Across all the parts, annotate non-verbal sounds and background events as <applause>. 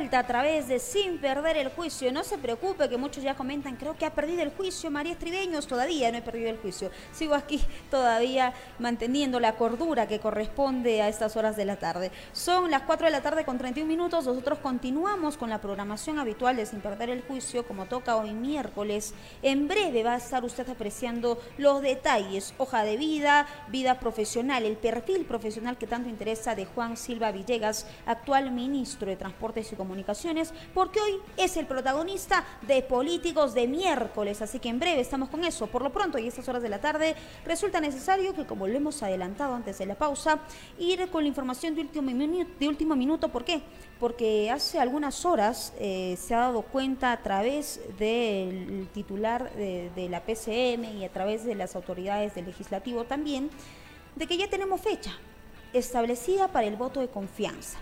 a través de Sin Perder el Juicio. No se preocupe que muchos ya comentan, creo que ha perdido el juicio María Estribeños. Todavía no he perdido el juicio. Sigo aquí todavía manteniendo la cordura que corresponde a estas horas de la tarde. Son las 4 de la tarde con 31 minutos. Nosotros continuamos con la programación habitual de Sin Perder el Juicio, como toca hoy miércoles. En breve va a estar usted apreciando los detalles, hoja de vida, vida profesional, el perfil profesional que tanto interesa de Juan Silva Villegas, actual ministro de Transportes y Comunicaciones, porque hoy es el protagonista de Políticos de miércoles, así que en breve estamos con eso. Por lo pronto y estas horas de la tarde resulta necesario que, como lo hemos adelantado antes de la pausa, ir con la información de último, minuto, de último minuto. ¿Por qué? Porque hace algunas horas eh, se ha dado cuenta a través del titular de, de la PCM y a través de las autoridades del legislativo también, de que ya tenemos fecha establecida para el voto de confianza.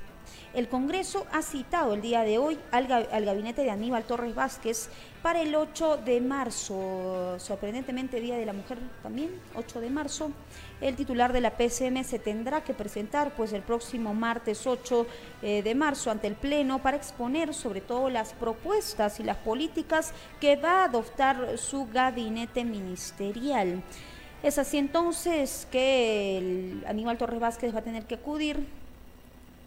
El Congreso ha citado el día de hoy al, gabinete de Aníbal Torres Vázquez para el 8 de marzo, sorprendentemente Día de la Mujer también, 8 de marzo. El titular de la PCM se tendrá que presentar pues el próximo martes 8 eh, de marzo ante el Pleno para exponer sobre todo las propuestas y las políticas que va a adoptar su gabinete ministerial. Es así entonces que el Aníbal Torres Vázquez va a tener que acudir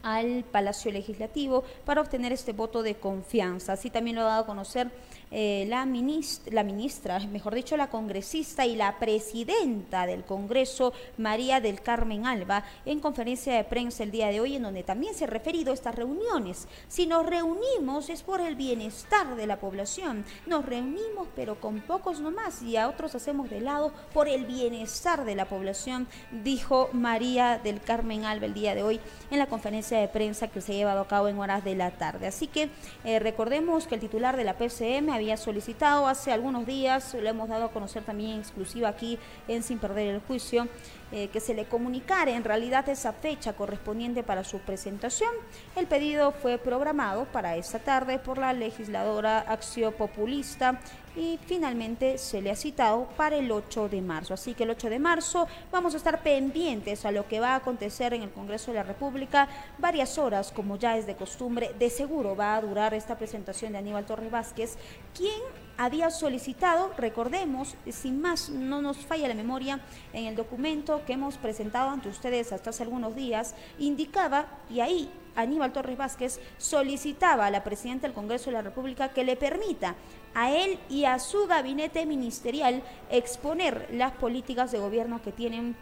al Palacio Legislativo para obtener este voto de confianza. Así también lo ha dado a conocer eh, la, ministra, la ministra, <laughs> mejor dicho, la congresista y la presidenta del Congreso, María del Carmen Alba, en conferencia de prensa el día de hoy, en donde también se ha referido a estas reuniones. Si nos reunimos es por el bienestar de la población. Nos reunimos, pero con pocos nomás, y a otros hacemos de lado por el bienestar de la población, dijo María del Carmen Alba el día de hoy en la conferencia de prensa que se ha llevado a cabo en horas de la tarde. Así que eh, recordemos que el titular de la PCM había solicitado hace algunos días, lo hemos dado a conocer también exclusiva aquí en Sin Perder el Juicio, eh, que se le comunicara en realidad esa fecha correspondiente para su presentación. El pedido fue programado para esta tarde por la legisladora Acción Populista y finalmente se le ha citado para el 8 de marzo. Así que el 8 de marzo vamos a estar pendientes a lo que va a acontecer en el Congreso de la República. Varias horas, como ya es de costumbre, de seguro va a durar esta presentación de Aníbal Torres Vázquez, quien había solicitado, recordemos, sin más no nos falla la memoria, en el documento que hemos presentado ante ustedes hasta hace algunos días, indicaba, y ahí Aníbal Torres Vázquez solicitaba a la presidenta del Congreso de la República que le permita a él y a su gabinete ministerial exponer las políticas de gobierno que tienen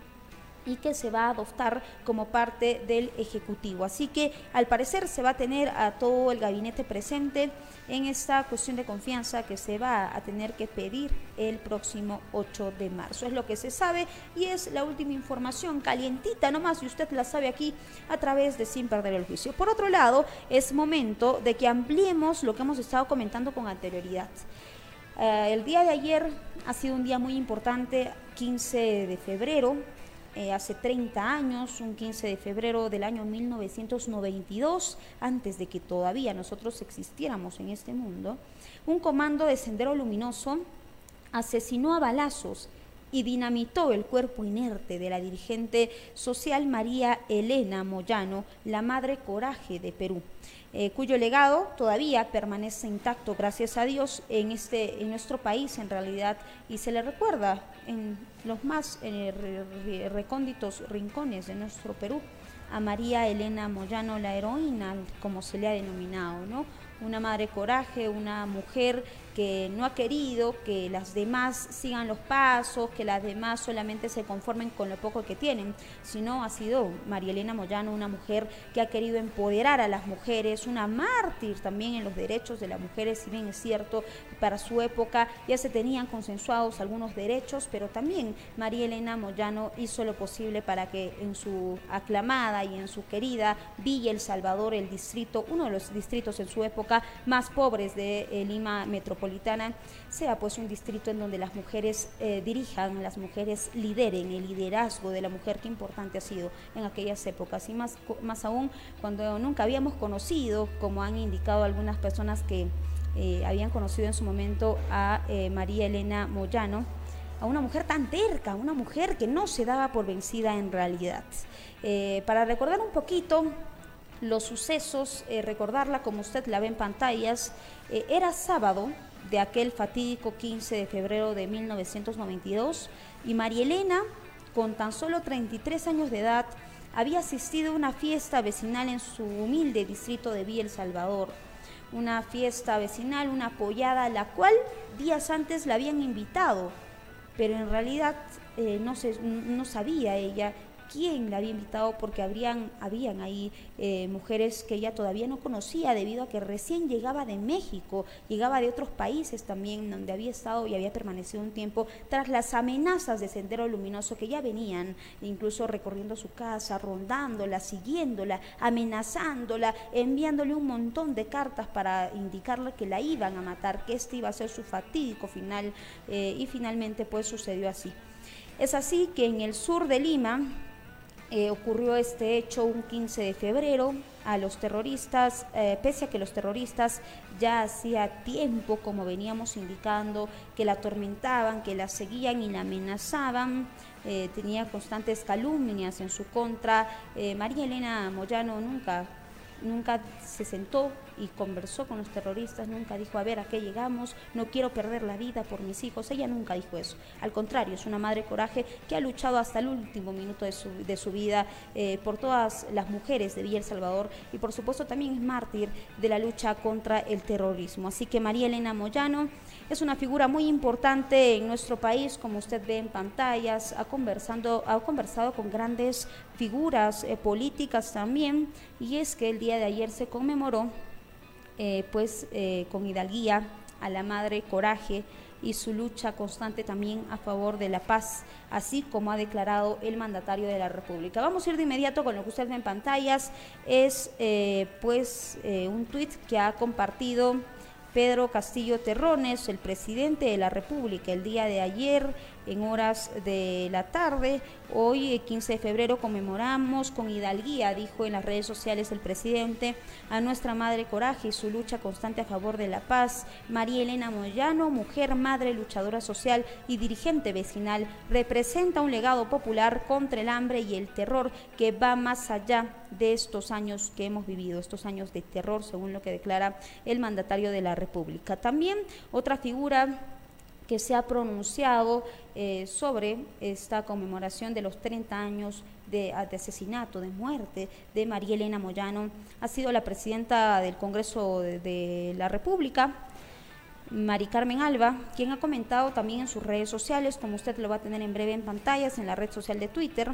y que se va a adoptar como parte del Ejecutivo. Así que al parecer se va a tener a todo el gabinete presente en esta cuestión de confianza que se va a tener que pedir el próximo 8 de marzo. Es lo que se sabe y es la última información calientita nomás y usted la sabe aquí a través de Sin Perder el Juicio. Por otro lado, es momento de que ampliemos lo que hemos estado comentando con anterioridad. Eh, el día de ayer ha sido un día muy importante, 15 de febrero, eh, hace 30 años, un 15 de febrero del año 1992, antes de que todavía nosotros existiéramos en este mundo, un comando de Sendero Luminoso asesinó a balazos y dinamitó el cuerpo inerte de la dirigente social María Elena Moyano, la madre coraje de Perú. Eh, cuyo legado todavía permanece intacto, gracias a Dios, en, este, en nuestro país en realidad, y se le recuerda en los más recónditos rincones de nuestro Perú a María Elena Moyano, la heroína, como se le ha denominado, ¿no? Una madre coraje, una mujer que no ha querido que las demás sigan los pasos, que las demás solamente se conformen con lo poco que tienen, sino ha sido María Elena Moyano una mujer que ha querido empoderar a las mujeres, una mártir también en los derechos de las mujeres, si bien es cierto, para su época ya se tenían consensuados algunos derechos, pero también María Elena Moyano hizo lo posible para que en su aclamada y en su querida Villa El Salvador, el distrito, uno de los distritos en su época más pobres de eh, Lima Metropolitana, sea pues un distrito en donde las mujeres eh, dirijan, las mujeres lideren, el liderazgo de la mujer, qué importante ha sido en aquellas épocas y más, más aún cuando nunca habíamos conocido, como han indicado algunas personas que eh, habían conocido en su momento a eh, María Elena Moyano, a una mujer tan terca, una mujer que no se daba por vencida en realidad. para recordar un poquito los sucesos, recordarla como usted la ve en pantallas. Era sábado de aquel fatídico 15 de febrero de 1992 y María Elena, con tan solo 33 años de edad, había asistido a una fiesta vecinal en su humilde distrito de Villa El Salvador. Una fiesta vecinal, una apoyada a la cual días antes la habían invitado, pero en realidad eh, no, no sabía ella quién la había invitado porque habrían, habían ahí eh, mujeres que ella todavía no conocía debido a que recién llegaba de México, llegaba de otros países también donde había estado y había permanecido un tiempo tras las amenazas de Sendero Luminoso que ya venían, incluso recorriendo su casa, rondándola, siguiéndola, amenazándola, enviándole un montón de cartas para indicarle que la iban a matar, que este iba a ser su fatídico final eh, y finalmente pues sucedió así. Es así que en el sur de Lima, eh, ocurrió este hecho un 15 de febrero. A los terroristas, eh, pese a que los terroristas ya hacía tiempo, como veníamos indicando, que la atormentaban, que la seguían y la amenazaban, eh, tenía constantes calumnias en su contra. María Elena Moyano nunca nunca se sentó y conversó con los terroristas, nunca dijo, a ver, ¿a qué llegamos? No quiero perder la vida por mis hijos. Ella nunca dijo eso. Al contrario, es una madre coraje que ha luchado hasta el último minuto de su, de su vida eh, por todas las mujeres de Villa El Salvador y por supuesto también es mártir de la lucha contra el terrorismo. Así que María Elena Moyano es una figura muy importante en nuestro país, como usted ve en pantallas, ha, conversando, ha conversado con grandes figuras eh, políticas también, y es que el día de ayer se conmemoró eh, pues eh, con hidalguía a la madre Coraje y su lucha constante también a favor de la paz, así como ha declarado el mandatario de la República. Vamos a ir de inmediato con lo que usted ve en pantallas, es pues un tuit que ha compartido Pedro Castillo Terrones, el presidente de la República, el día de ayer en horas de la tarde. Hoy, 15 de febrero, conmemoramos con hidalguía, dijo en las redes sociales el presidente, a nuestra madre Coraje y su lucha constante a favor de la paz. María Elena Moyano, mujer, madre, luchadora social y dirigente vecinal, representa un legado popular contra el hambre y el terror que va más allá de estos años que hemos vivido, estos años de terror, según lo que declara el mandatario de la República. También otra figura que se ha pronunciado eh, sobre esta conmemoración de los 30 años de, asesinato, de muerte de María Elena Moyano, ha sido la presidenta del Congreso de, la República, Mari Carmen Alba, quien ha comentado también en sus redes sociales, como usted lo va a tener en breve en pantallas, en la red social de Twitter,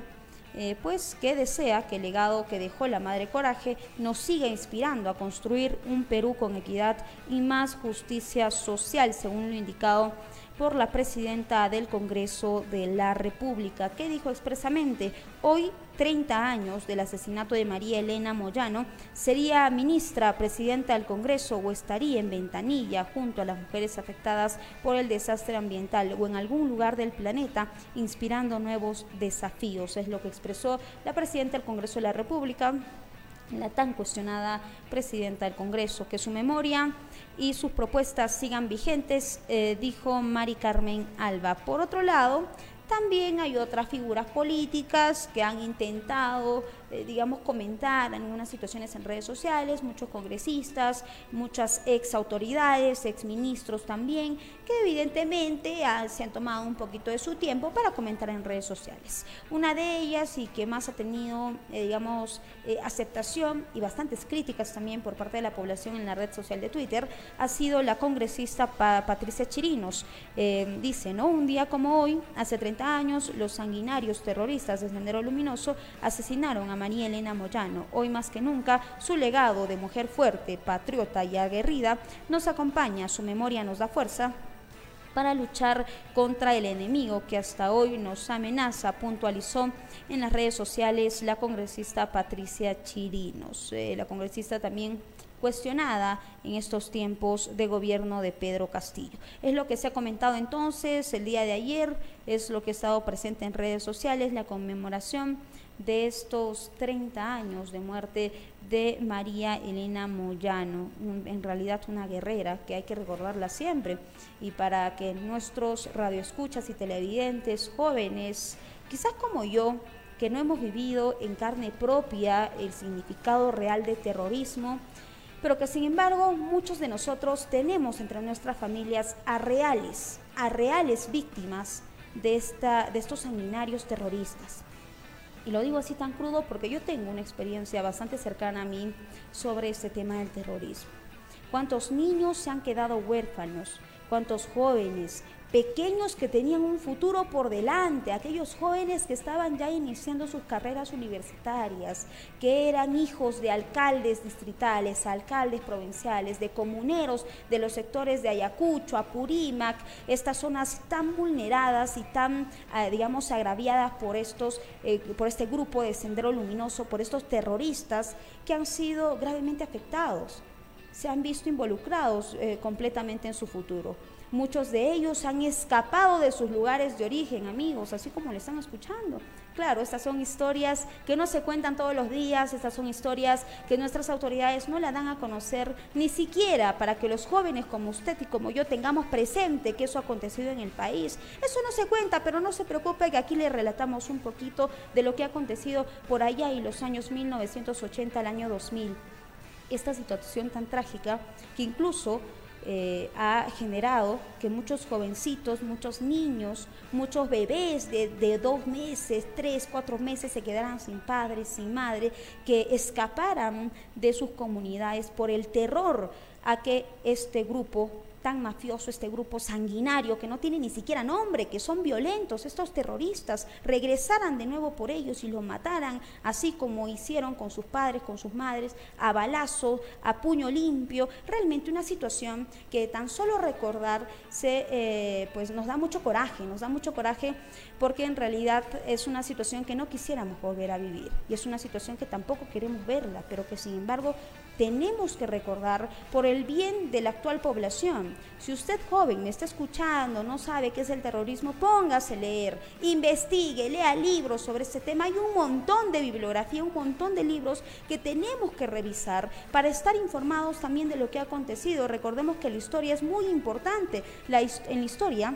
eh, pues que desea que el legado que dejó la Madre Coraje nos siga inspirando a construir un Perú con equidad y más justicia social, según lo indicado por la presidenta del Congreso de la República, que dijo expresamente, hoy 30 años del asesinato de María Elena Moyano, sería ministra, presidenta del Congreso o estaría en ventanilla junto a las mujeres afectadas por el desastre ambiental o en algún lugar del planeta, inspirando nuevos desafíos. Es lo que expresó la presidenta del Congreso de la República, la tan cuestionada presidenta del Congreso, que su memoria y sus propuestas sigan vigentes, eh, dijo Mari Carmen Alba. Por otro lado, también hay otras figuras políticas que han intentado eh, digamos, comentar en algunas situaciones en redes sociales, muchos congresistas, muchas ex autoridades, ex ministros también, que evidentemente se han tomado un poquito de su tiempo para comentar en redes sociales. Una de ellas y que más ha tenido, eh, digamos, eh, aceptación y bastantes críticas también por parte de la población en la red social de Twitter, ha sido la congresista Patricia Chirinos. dice, ¿no? Un día como hoy, hace 30 años, los sanguinarios terroristas de Sendero Luminoso asesinaron a María Elena Moyano. Hoy más que nunca, su legado de mujer fuerte, patriota y aguerrida nos acompaña, su memoria nos da fuerza para luchar contra el enemigo que hasta hoy nos amenaza, puntualizó en las redes sociales la congresista Patricia Chirinos. Eh, la congresista también cuestionada en estos tiempos de gobierno de Pedro Castillo. Es lo que se ha comentado entonces el día de ayer, es lo que ha estado presente en redes sociales, la conmemoración de estos 30 años de muerte de María Elena Moyano, en realidad una guerrera que hay que recordarla siempre y para que nuestros radioescuchas y televidentes jóvenes, quizás como yo, que no hemos vivido en carne propia el significado real de terrorismo, pero que sin embargo muchos de nosotros tenemos entre nuestras familias a reales, a reales víctimas de, esta, de estos sanguinarios terroristas. Y lo digo así tan crudo porque yo tengo una experiencia bastante cercana a mí sobre este tema del terrorismo. ¿Cuántos niños se han quedado huérfanos? ¿Cuántos jóvenes pequeños que tenían un futuro por delante, aquellos jóvenes que estaban ya iniciando sus carreras universitarias, que eran hijos de alcaldes distritales, alcaldes provinciales, de comuneros de los sectores de Ayacucho, Apurímac, estas zonas tan vulneradas y tan, eh, digamos, agraviadas por, estos, eh, por este grupo de Sendero Luminoso, por estos terroristas que han sido gravemente afectados se han visto involucrados eh, completamente en su futuro. Muchos de ellos han escapado de sus lugares de origen, amigos, así como le están escuchando. Claro, estas son historias que no se cuentan todos los días, estas son historias que nuestras autoridades no la dan a conocer ni siquiera para que los jóvenes como usted y como yo tengamos presente que eso ha acontecido en el país. Eso no se cuenta, pero no se preocupe que aquí le relatamos un poquito de lo que ha acontecido por allá en los años 1980 al año 2000. Esta situación tan trágica que incluso eh, ha generado que muchos jovencitos, muchos niños, muchos bebés de, de, dos meses, tres, cuatro meses se quedaran sin padre, sin madre, que escaparan de sus comunidades por el terror a que este grupo tan mafioso, este grupo sanguinario que no tiene ni siquiera nombre, que son violentos, estos terroristas, regresaran de nuevo por ellos y los mataran, así como hicieron con sus padres, con sus madres, a balazo, a puño limpio. Realmente una situación que tan solo recordar se, eh, pues nos da mucho coraje, nos da mucho coraje porque en realidad es una situación que no quisiéramos volver a vivir y es una situación que tampoco queremos verla, pero que sin embargo tenemos que recordar por el bien de la actual población. Si usted joven me está escuchando, no sabe qué es el terrorismo, póngase a leer, investigue, lea libros sobre este tema. Hay un montón de bibliografía, un montón de libros que tenemos que revisar para estar informados también de lo que ha acontecido. Recordemos que la historia es muy importante. La, en la historia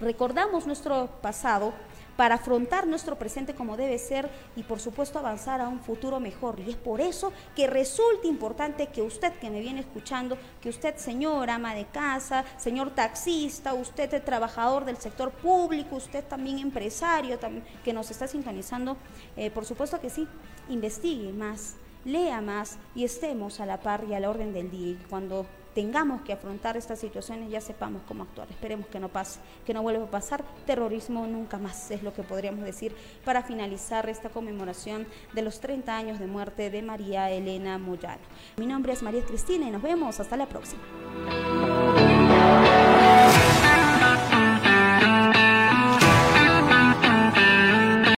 recordamos nuestro pasado, para afrontar nuestro presente como debe ser y por supuesto avanzar a un futuro mejor. Y es por eso que resulta importante que usted que me viene escuchando, que usted señor ama de casa, señor taxista, usted trabajador del sector público, usted también empresario que nos está sintonizando, eh, por supuesto que sí, investigue más, lea más y estemos a la par y a la orden del día. Y cuando tengamos que afrontar estas situaciones ya sepamos cómo actuar. Esperemos que no pase, que no vuelva a pasar. Terrorismo nunca más es lo que podríamos decir para finalizar esta conmemoración de los 30 años de muerte de María Elena Moyano. Mi nombre es María Cristina y nos vemos hasta la próxima.